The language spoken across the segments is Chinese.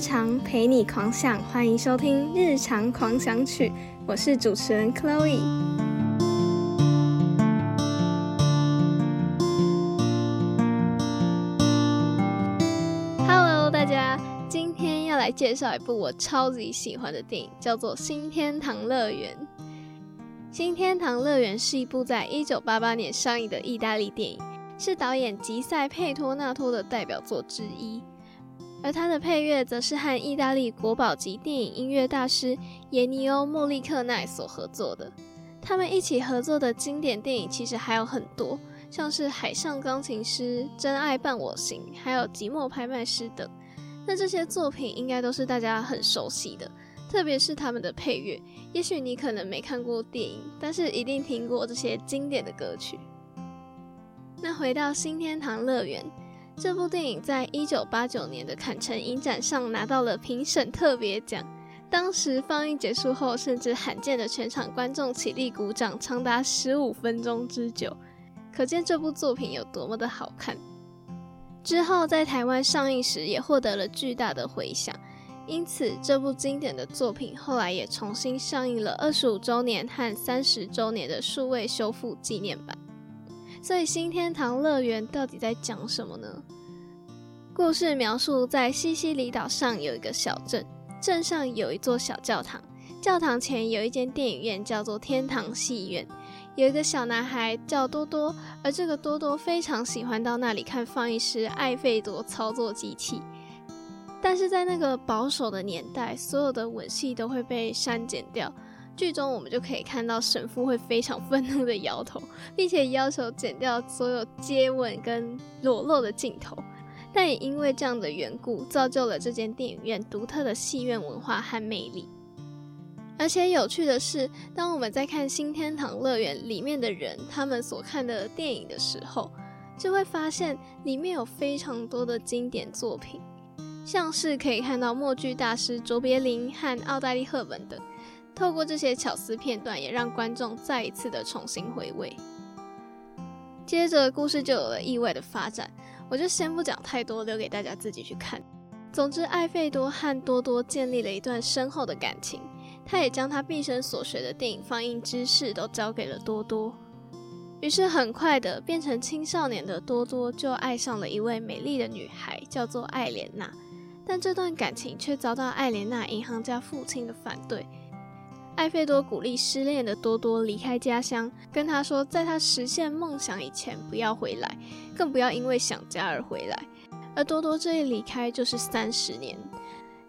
常陪你狂想，欢迎收听《日常狂想曲》，我是主持人 Chloe。Hello，大家，今天要来介绍一部我超级喜欢的电影，叫做《新天堂乐园》。《新天堂乐园》是一部在一九八八年上映的意大利电影，是导演吉塞佩托纳托的代表作之一。而他的配乐则是和意大利国宝级电影音乐大师耶尼欧·莫利克奈所合作的。他们一起合作的经典电影其实还有很多，像是《海上钢琴师》《真爱伴我行》还有《寂寞拍卖师》等。那这些作品应该都是大家很熟悉的，特别是他们的配乐。也许你可能没看过电影，但是一定听过这些经典的歌曲。那回到新天堂乐园。这部电影在一九八九年的坎城影展上拿到了评审特别奖。当时放映结束后，甚至罕见的全场观众起立鼓掌，长达十五分钟之久，可见这部作品有多么的好看。之后在台湾上映时，也获得了巨大的回响。因此，这部经典的作品后来也重新上映了二十五周年和三十周年的数位修复纪念版。所以，新天堂乐园到底在讲什么呢？故事描述在西西里岛上有一个小镇，镇上有一座小教堂，教堂前有一间电影院，叫做天堂戏院。有一个小男孩叫多多，而这个多多非常喜欢到那里看放映师艾费多操作机器。但是在那个保守的年代，所有的吻戏都会被删减掉。剧中我们就可以看到神父会非常愤怒的摇头，并且要求剪掉所有接吻跟裸露的镜头。但也因为这样的缘故，造就了这间电影院独特的戏院文化和魅力。而且有趣的是，当我们在看新天堂乐园里面的人他们所看的电影的时候，就会发现里面有非常多的经典作品，像是可以看到默剧大师卓别林和奥黛丽赫本等。透过这些巧思片段，也让观众再一次的重新回味。接着，故事就有了意外的发展。我就先不讲太多，留给大家自己去看。总之，艾费多和多多建立了一段深厚的感情，他也将他毕生所学的电影放映知识都交给了多多。于是，很快的变成青少年的多多就爱上了一位美丽的女孩，叫做艾莲娜。但这段感情却遭到艾莲娜银行家父亲的反对。艾费多鼓励失恋的多多离开家乡，跟他说，在他实现梦想以前不要回来，更不要因为想家而回来。而多多这一离开就是三十年，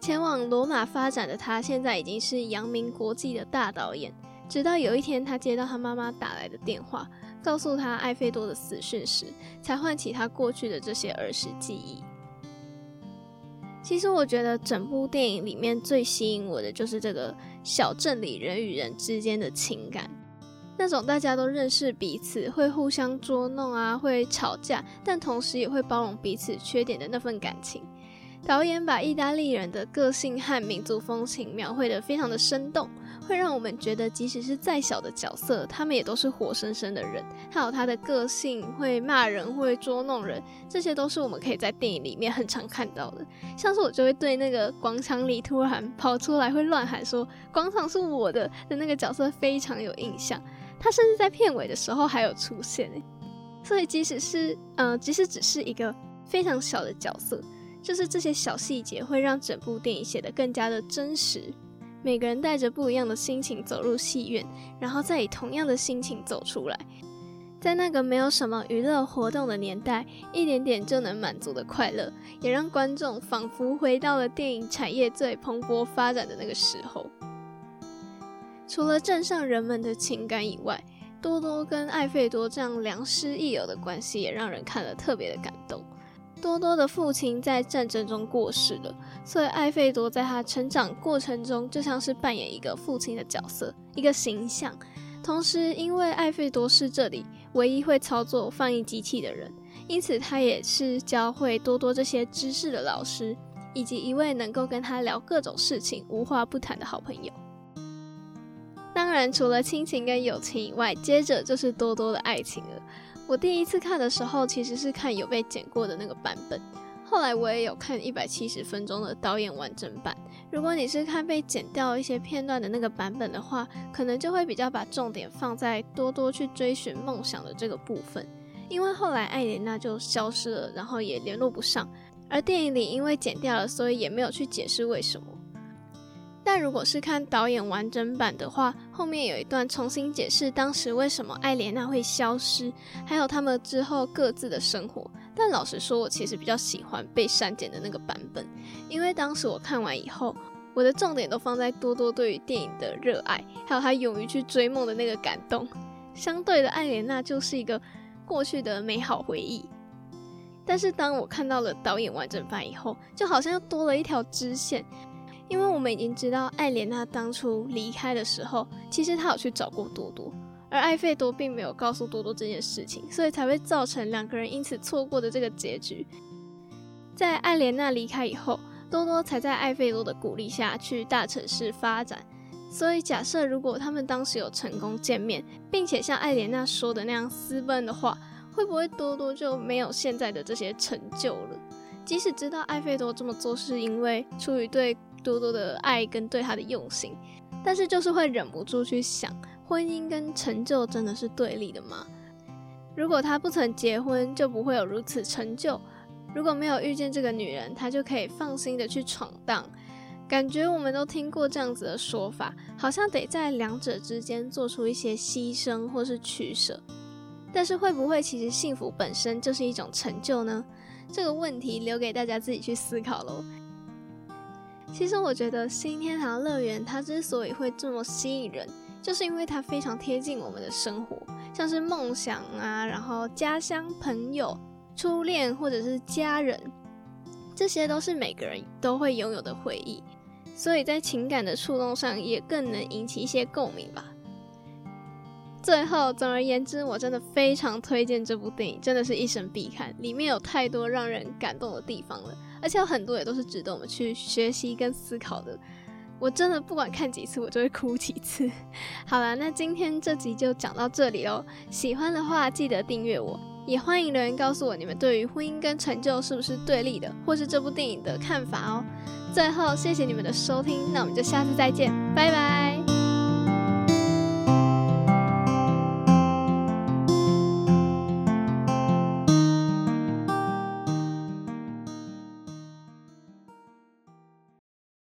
前往罗马发展的他，现在已经是扬名国际的大导演。直到有一天，他接到他妈妈打来的电话，告诉他艾费多的死讯时，才唤起他过去的这些儿时记忆。其实我觉得整部电影里面最吸引我的就是这个小镇里人与人之间的情感，那种大家都认识彼此，会互相捉弄啊，会吵架，但同时也会包容彼此缺点的那份感情。导演把意大利人的个性和民族风情描绘得非常的生动。会让我们觉得，即使是再小的角色，他们也都是活生生的人。还有他的个性，会骂人，会捉弄人，这些都是我们可以在电影里面很常看到的。像是我就会对那个广场里突然跑出来会乱喊说“广场是我的”的那个角色非常有印象。他甚至在片尾的时候还有出现。所以即使是嗯，即使只是一个非常小的角色，就是这些小细节会让整部电影写得更加的真实。每个人带着不一样的心情走入戏院，然后再以同样的心情走出来。在那个没有什么娱乐活动的年代，一点点就能满足的快乐，也让观众仿佛回到了电影产业最蓬勃发展的那个时候。除了镇上人们的情感以外，多多跟艾费多这样良师益友的关系，也让人看了特别的感。多多的父亲在战争中过世了，所以艾费多在他成长过程中就像是扮演一个父亲的角色，一个形象。同时，因为艾费多是这里唯一会操作放映机器的人，因此他也是教会多多这些知识的老师，以及一位能够跟他聊各种事情、无话不谈的好朋友。当然，除了亲情跟友情以外，接着就是多多的爱情了。我第一次看的时候，其实是看有被剪过的那个版本，后来我也有看一百七十分钟的导演完整版。如果你是看被剪掉一些片段的那个版本的话，可能就会比较把重点放在多多去追寻梦想的这个部分。因为后来艾莲娜就消失了，然后也联络不上。而电影里因为剪掉了，所以也没有去解释为什么。但如果是看导演完整版的话，后面有一段重新解释当时为什么艾莲娜会消失，还有他们之后各自的生活。但老实说，我其实比较喜欢被删减的那个版本，因为当时我看完以后，我的重点都放在多多对于电影的热爱，还有他勇于去追梦的那个感动。相对的，艾莲娜就是一个过去的美好回忆。但是当我看到了导演完整版以后，就好像又多了一条支线。因为我们已经知道，艾莲娜当初离开的时候，其实她有去找过多多，而艾费多并没有告诉多多这件事情，所以才会造成两个人因此错过的这个结局。在艾莲娜离开以后，多多才在艾费多的鼓励下去大城市发展。所以假设如果他们当时有成功见面，并且像艾莲娜说的那样私奔的话，会不会多多就没有现在的这些成就了？即使知道艾费多这么做是因为出于对。多多的爱跟对他的用心，但是就是会忍不住去想，婚姻跟成就真的是对立的吗？如果他不曾结婚，就不会有如此成就；如果没有遇见这个女人，他就可以放心的去闯荡。感觉我们都听过这样子的说法，好像得在两者之间做出一些牺牲或是取舍。但是会不会其实幸福本身就是一种成就呢？这个问题留给大家自己去思考喽。其实我觉得新天堂乐园它之所以会这么吸引人，就是因为它非常贴近我们的生活，像是梦想啊，然后家乡、朋友、初恋或者是家人，这些都是每个人都会拥有的回忆，所以在情感的触动上也更能引起一些共鸣吧。最后，总而言之，我真的非常推荐这部电影，真的是一生必看，里面有太多让人感动的地方了。而且有很多也都是值得我们去学习跟思考的。我真的不管看几次，我就会哭几次。好了，那今天这集就讲到这里哦。喜欢的话记得订阅我，也欢迎留言告诉我你们对于婚姻跟成就是不是对立的，或是这部电影的看法哦。最后，谢谢你们的收听，那我们就下次再见，拜拜。